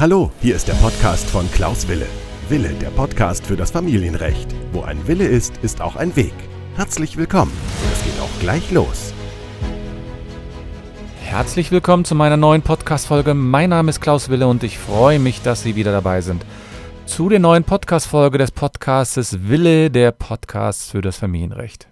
Hallo, hier ist der Podcast von Klaus Wille. Wille, der Podcast für das Familienrecht. Wo ein Wille ist, ist auch ein Weg. Herzlich willkommen. Es geht auch gleich los. Herzlich willkommen zu meiner neuen Podcast-Folge. Mein Name ist Klaus Wille und ich freue mich, dass Sie wieder dabei sind. Zu der neuen Podcast-Folge des Podcastes Wille, der Podcast für das Familienrecht.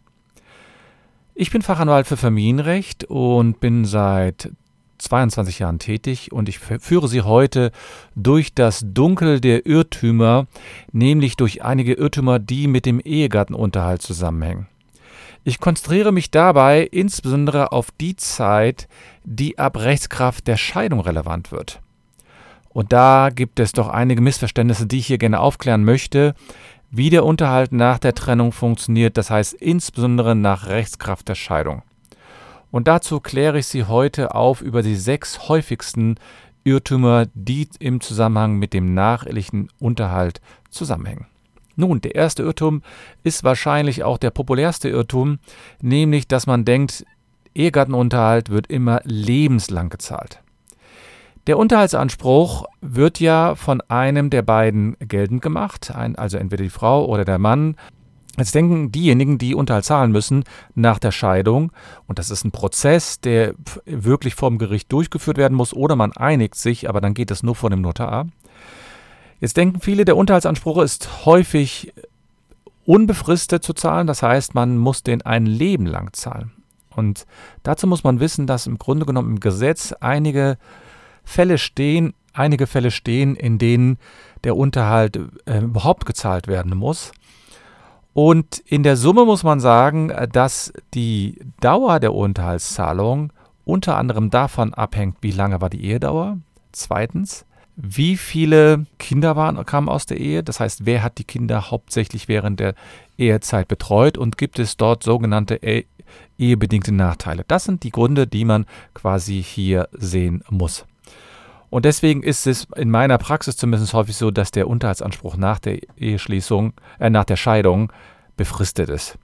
Ich bin Fachanwalt für Familienrecht und bin seit 22 Jahren tätig und ich führe Sie heute durch das Dunkel der Irrtümer, nämlich durch einige Irrtümer, die mit dem Ehegattenunterhalt zusammenhängen. Ich konzentriere mich dabei insbesondere auf die Zeit, die ab Rechtskraft der Scheidung relevant wird. Und da gibt es doch einige Missverständnisse, die ich hier gerne aufklären möchte, wie der Unterhalt nach der Trennung funktioniert, das heißt insbesondere nach Rechtskraft der Scheidung. Und dazu kläre ich Sie heute auf über die sechs häufigsten Irrtümer, die im Zusammenhang mit dem nachehelichen Unterhalt zusammenhängen. Nun, der erste Irrtum ist wahrscheinlich auch der populärste Irrtum, nämlich dass man denkt, Ehegattenunterhalt wird immer lebenslang gezahlt. Der Unterhaltsanspruch wird ja von einem der beiden geltend gemacht, also entweder die Frau oder der Mann, Jetzt denken diejenigen, die Unterhalt zahlen müssen nach der Scheidung, und das ist ein Prozess, der wirklich vom Gericht durchgeführt werden muss, oder man einigt sich, aber dann geht es nur vor dem Notar. Jetzt denken viele, der Unterhaltsanspruch ist häufig unbefristet zu zahlen, das heißt, man muss den ein Leben lang zahlen. Und dazu muss man wissen, dass im Grunde genommen im Gesetz einige Fälle stehen, einige Fälle stehen, in denen der Unterhalt äh, überhaupt gezahlt werden muss. Und in der Summe muss man sagen, dass die Dauer der Unterhaltszahlung unter anderem davon abhängt, wie lange war die Ehedauer. Zweitens, wie viele Kinder waren, kamen aus der Ehe. Das heißt, wer hat die Kinder hauptsächlich während der Ehezeit betreut und gibt es dort sogenannte e ehebedingte Nachteile. Das sind die Gründe, die man quasi hier sehen muss. Und deswegen ist es in meiner Praxis zumindest häufig so, dass der Unterhaltsanspruch nach der Eheschließung, äh, nach der Scheidung befristet ist.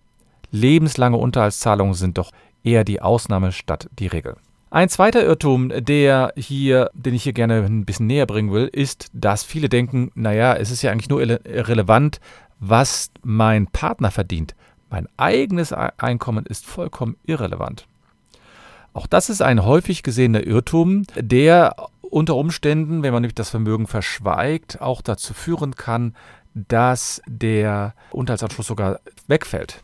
Lebenslange Unterhaltszahlungen sind doch eher die Ausnahme statt die Regel. Ein zweiter Irrtum, der hier, den ich hier gerne ein bisschen näher bringen will, ist, dass viele denken, naja, es ist ja eigentlich nur relevant, was mein Partner verdient. Mein eigenes Einkommen ist vollkommen irrelevant. Auch das ist ein häufig gesehener Irrtum, der unter Umständen, wenn man nämlich das Vermögen verschweigt, auch dazu führen kann, dass der Unterhaltsanspruch sogar wegfällt.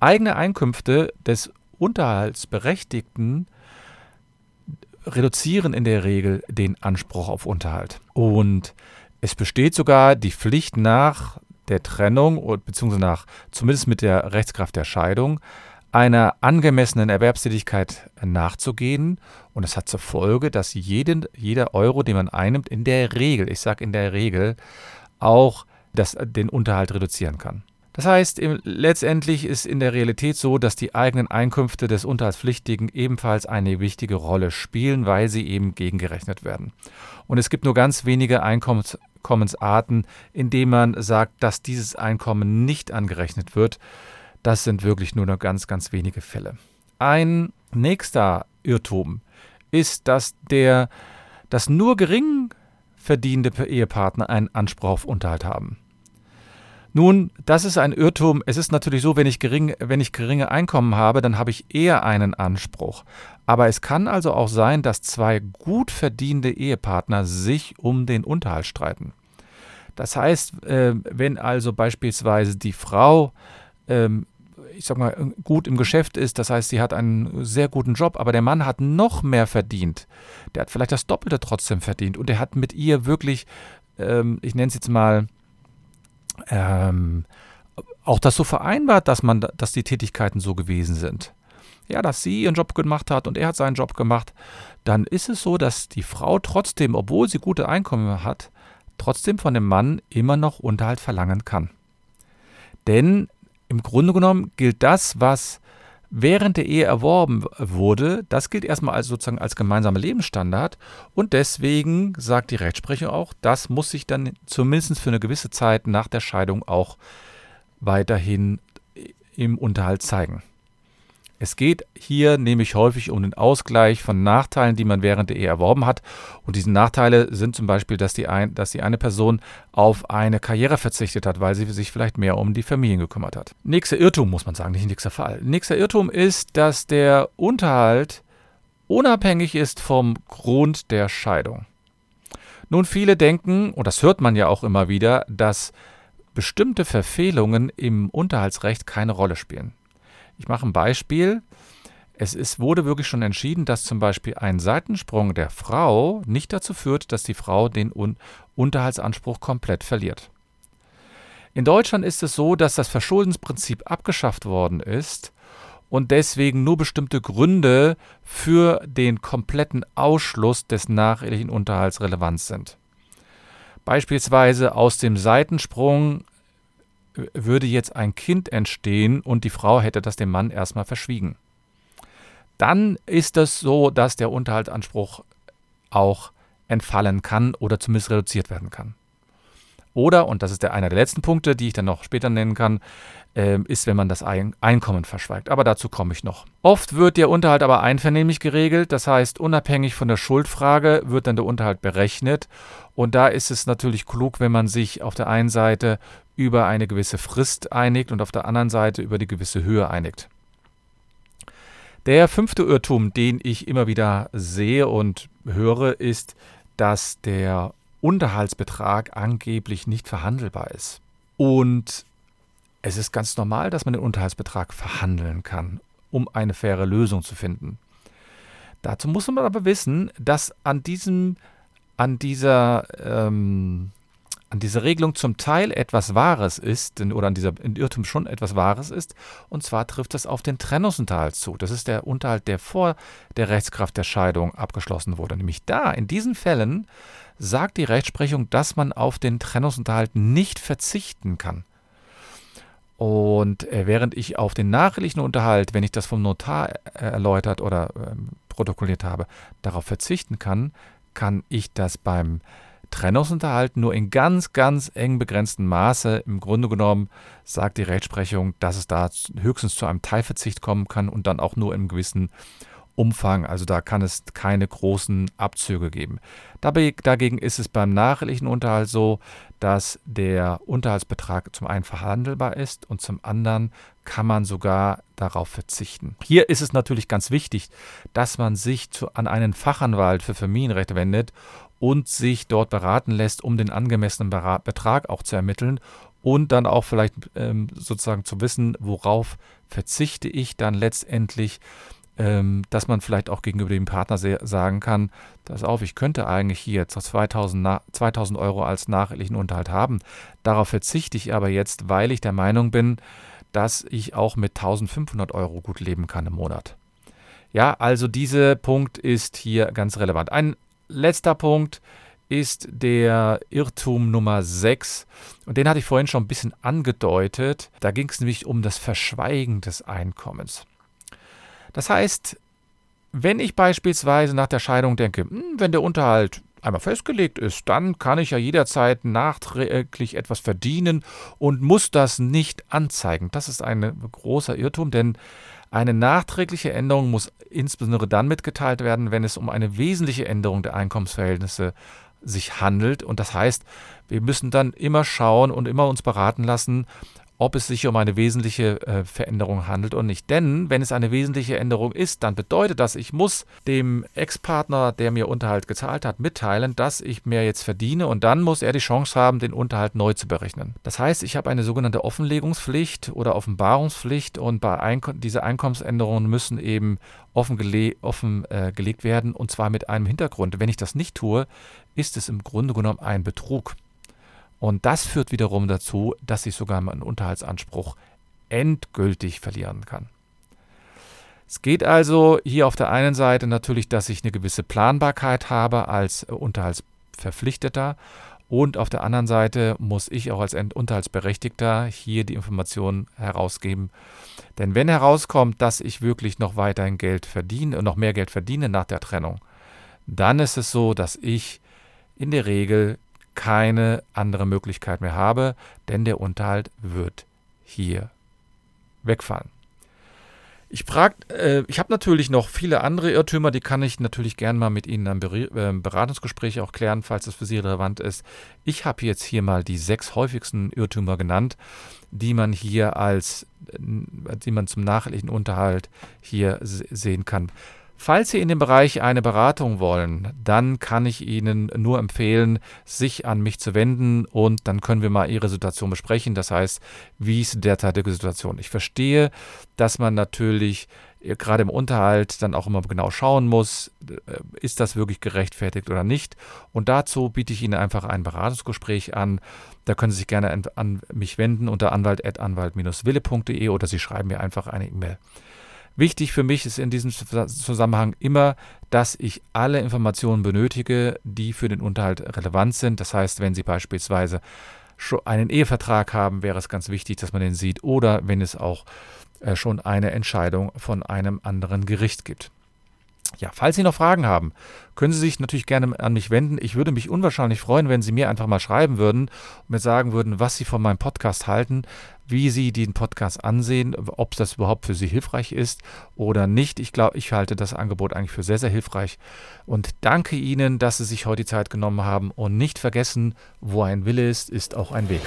Eigene Einkünfte des Unterhaltsberechtigten reduzieren in der Regel den Anspruch auf Unterhalt. Und es besteht sogar die Pflicht nach der Trennung, beziehungsweise nach, zumindest mit der Rechtskraft der Scheidung, einer angemessenen Erwerbstätigkeit nachzugehen. Und es hat zur Folge, dass jeden, jeder Euro, den man einnimmt, in der Regel, ich sage in der Regel, auch das, den Unterhalt reduzieren kann. Das heißt, letztendlich ist in der Realität so, dass die eigenen Einkünfte des Unterhaltspflichtigen ebenfalls eine wichtige Rolle spielen, weil sie eben gegengerechnet werden. Und es gibt nur ganz wenige Einkommensarten, in denen man sagt, dass dieses Einkommen nicht angerechnet wird. Das sind wirklich nur noch ganz, ganz wenige Fälle. Ein nächster Irrtum ist, dass der, dass nur gering verdienende Ehepartner einen Anspruch auf Unterhalt haben. Nun, das ist ein Irrtum. Es ist natürlich so, wenn ich, gering, wenn ich geringe Einkommen habe, dann habe ich eher einen Anspruch. Aber es kann also auch sein, dass zwei gut verdienende Ehepartner sich um den Unterhalt streiten. Das heißt, äh, wenn also beispielsweise die Frau ähm, ich sag mal, gut im Geschäft ist. Das heißt, sie hat einen sehr guten Job, aber der Mann hat noch mehr verdient. Der hat vielleicht das Doppelte trotzdem verdient und er hat mit ihr wirklich, ähm, ich nenne es jetzt mal, ähm, auch das so vereinbart, dass man, dass die Tätigkeiten so gewesen sind. Ja, dass sie ihren Job gemacht hat und er hat seinen Job gemacht, dann ist es so, dass die Frau trotzdem, obwohl sie gute Einkommen hat, trotzdem von dem Mann immer noch Unterhalt verlangen kann. Denn im Grunde genommen gilt das, was während der Ehe erworben wurde, das gilt erstmal als sozusagen als gemeinsamer Lebensstandard und deswegen sagt die Rechtsprechung auch, das muss sich dann zumindest für eine gewisse Zeit nach der Scheidung auch weiterhin im Unterhalt zeigen. Es geht hier nämlich häufig um den Ausgleich von Nachteilen, die man während der Ehe erworben hat. Und diese Nachteile sind zum Beispiel, dass die, ein, dass die eine Person auf eine Karriere verzichtet hat, weil sie sich vielleicht mehr um die Familien gekümmert hat. Nächster Irrtum, muss man sagen, nicht nächster Fall. Nächster Irrtum ist, dass der Unterhalt unabhängig ist vom Grund der Scheidung. Nun, viele denken, und das hört man ja auch immer wieder, dass bestimmte Verfehlungen im Unterhaltsrecht keine Rolle spielen. Ich mache ein Beispiel. Es ist, wurde wirklich schon entschieden, dass zum Beispiel ein Seitensprung der Frau nicht dazu führt, dass die Frau den Un Unterhaltsanspruch komplett verliert. In Deutschland ist es so, dass das Verschuldensprinzip abgeschafft worden ist und deswegen nur bestimmte Gründe für den kompletten Ausschluss des nachehelichen Unterhalts relevant sind. Beispielsweise aus dem Seitensprung würde jetzt ein Kind entstehen und die Frau hätte das dem Mann erstmal verschwiegen. Dann ist es so, dass der Unterhaltsanspruch auch entfallen kann oder zumindest reduziert werden kann. Oder, und das ist der einer der letzten Punkte, die ich dann noch später nennen kann, äh, ist, wenn man das Einkommen verschweigt. Aber dazu komme ich noch. Oft wird der Unterhalt aber einvernehmlich geregelt, das heißt, unabhängig von der Schuldfrage wird dann der Unterhalt berechnet. Und da ist es natürlich klug, wenn man sich auf der einen Seite über eine gewisse Frist einigt und auf der anderen Seite über die gewisse Höhe einigt. Der fünfte Irrtum, den ich immer wieder sehe und höre, ist, dass der Unterhaltsbetrag angeblich nicht verhandelbar ist. Und es ist ganz normal, dass man den Unterhaltsbetrag verhandeln kann, um eine faire Lösung zu finden. Dazu muss man aber wissen, dass an diesem, an dieser ähm, an dieser Regelung zum Teil etwas Wahres ist, oder an dieser Irrtum schon etwas Wahres ist, und zwar trifft das auf den Trennungsunterhalt zu. Das ist der Unterhalt, der vor der Rechtskraft der Scheidung abgeschlossen wurde. Nämlich da, in diesen Fällen, sagt die Rechtsprechung, dass man auf den Trennungsunterhalt nicht verzichten kann. Und äh, während ich auf den nachrichtlichen Unterhalt, wenn ich das vom Notar äh, erläutert oder äh, protokolliert habe, darauf verzichten kann, kann ich das beim Trennungsunterhalt nur in ganz, ganz eng begrenztem Maße. Im Grunde genommen sagt die Rechtsprechung, dass es da höchstens zu einem Teilverzicht kommen kann und dann auch nur im gewissen Umfang. Also da kann es keine großen Abzüge geben. Dabei, dagegen ist es beim nachrichtlichen Unterhalt so, dass der Unterhaltsbetrag zum einen verhandelbar ist und zum anderen kann man sogar darauf verzichten. Hier ist es natürlich ganz wichtig, dass man sich zu, an einen Fachanwalt für Familienrechte wendet und sich dort beraten lässt, um den angemessenen Betrag auch zu ermitteln und dann auch vielleicht ähm, sozusagen zu wissen, worauf verzichte ich dann letztendlich, ähm, dass man vielleicht auch gegenüber dem Partner sagen kann, pass auf, ich könnte eigentlich hier 2000, 2000 Euro als nachrichtlichen Unterhalt haben, darauf verzichte ich aber jetzt, weil ich der Meinung bin, dass ich auch mit 1500 Euro gut leben kann im Monat. Ja, also dieser Punkt ist hier ganz relevant. Ein letzter Punkt ist der Irrtum Nummer 6. Und den hatte ich vorhin schon ein bisschen angedeutet. Da ging es nämlich um das Verschweigen des Einkommens. Das heißt, wenn ich beispielsweise nach der Scheidung denke, hm, wenn der Unterhalt einmal festgelegt ist, dann kann ich ja jederzeit nachträglich etwas verdienen und muss das nicht anzeigen. Das ist ein großer Irrtum, denn eine nachträgliche Änderung muss insbesondere dann mitgeteilt werden, wenn es um eine wesentliche Änderung der Einkommensverhältnisse sich handelt. Und das heißt, wir müssen dann immer schauen und immer uns beraten lassen, ob es sich um eine wesentliche äh, Veränderung handelt oder nicht. Denn wenn es eine wesentliche Änderung ist, dann bedeutet das, ich muss dem Ex-Partner, der mir Unterhalt gezahlt hat, mitteilen, dass ich mehr jetzt verdiene und dann muss er die Chance haben, den Unterhalt neu zu berechnen. Das heißt, ich habe eine sogenannte Offenlegungspflicht oder Offenbarungspflicht und bei Einkom diese Einkommensänderungen müssen eben offengelegt offen, äh, werden und zwar mit einem Hintergrund. Wenn ich das nicht tue, ist es im Grunde genommen ein Betrug. Und das führt wiederum dazu, dass ich sogar meinen Unterhaltsanspruch endgültig verlieren kann. Es geht also hier auf der einen Seite natürlich, dass ich eine gewisse Planbarkeit habe als Unterhaltsverpflichteter und auf der anderen Seite muss ich auch als Unterhaltsberechtigter hier die Informationen herausgeben. Denn wenn herauskommt, dass ich wirklich noch weiterhin Geld verdiene, noch mehr Geld verdiene nach der Trennung, dann ist es so, dass ich in der Regel keine andere Möglichkeit mehr habe, denn der Unterhalt wird hier wegfallen. Ich äh, ich habe natürlich noch viele andere Irrtümer, die kann ich natürlich gerne mal mit Ihnen im äh, Beratungsgespräch auch klären, falls das für Sie relevant ist. Ich habe jetzt hier mal die sechs häufigsten Irrtümer genannt, die man hier als, äh, die man zum nachhaltigen Unterhalt hier sehen kann. Falls Sie in dem Bereich eine Beratung wollen, dann kann ich Ihnen nur empfehlen, sich an mich zu wenden und dann können wir mal Ihre Situation besprechen. Das heißt, wie ist die derzeitige Situation? Ich verstehe, dass man natürlich äh, gerade im Unterhalt dann auch immer genau schauen muss, äh, ist das wirklich gerechtfertigt oder nicht. Und dazu biete ich Ihnen einfach ein Beratungsgespräch an. Da können Sie sich gerne an, an mich wenden unter anwalt.anwalt-wille.de oder Sie schreiben mir einfach eine E-Mail. Wichtig für mich ist in diesem Zusammenhang immer, dass ich alle Informationen benötige, die für den Unterhalt relevant sind. Das heißt, wenn Sie beispielsweise schon einen Ehevertrag haben, wäre es ganz wichtig, dass man den sieht oder wenn es auch äh, schon eine Entscheidung von einem anderen Gericht gibt. Ja, falls Sie noch Fragen haben, können Sie sich natürlich gerne an mich wenden. Ich würde mich unwahrscheinlich freuen, wenn Sie mir einfach mal schreiben würden und mir sagen würden, was Sie von meinem Podcast halten, wie Sie den Podcast ansehen, ob das überhaupt für Sie hilfreich ist oder nicht. Ich glaube, ich halte das Angebot eigentlich für sehr, sehr hilfreich und danke Ihnen, dass Sie sich heute die Zeit genommen haben und nicht vergessen, wo ein Wille ist, ist auch ein Weg.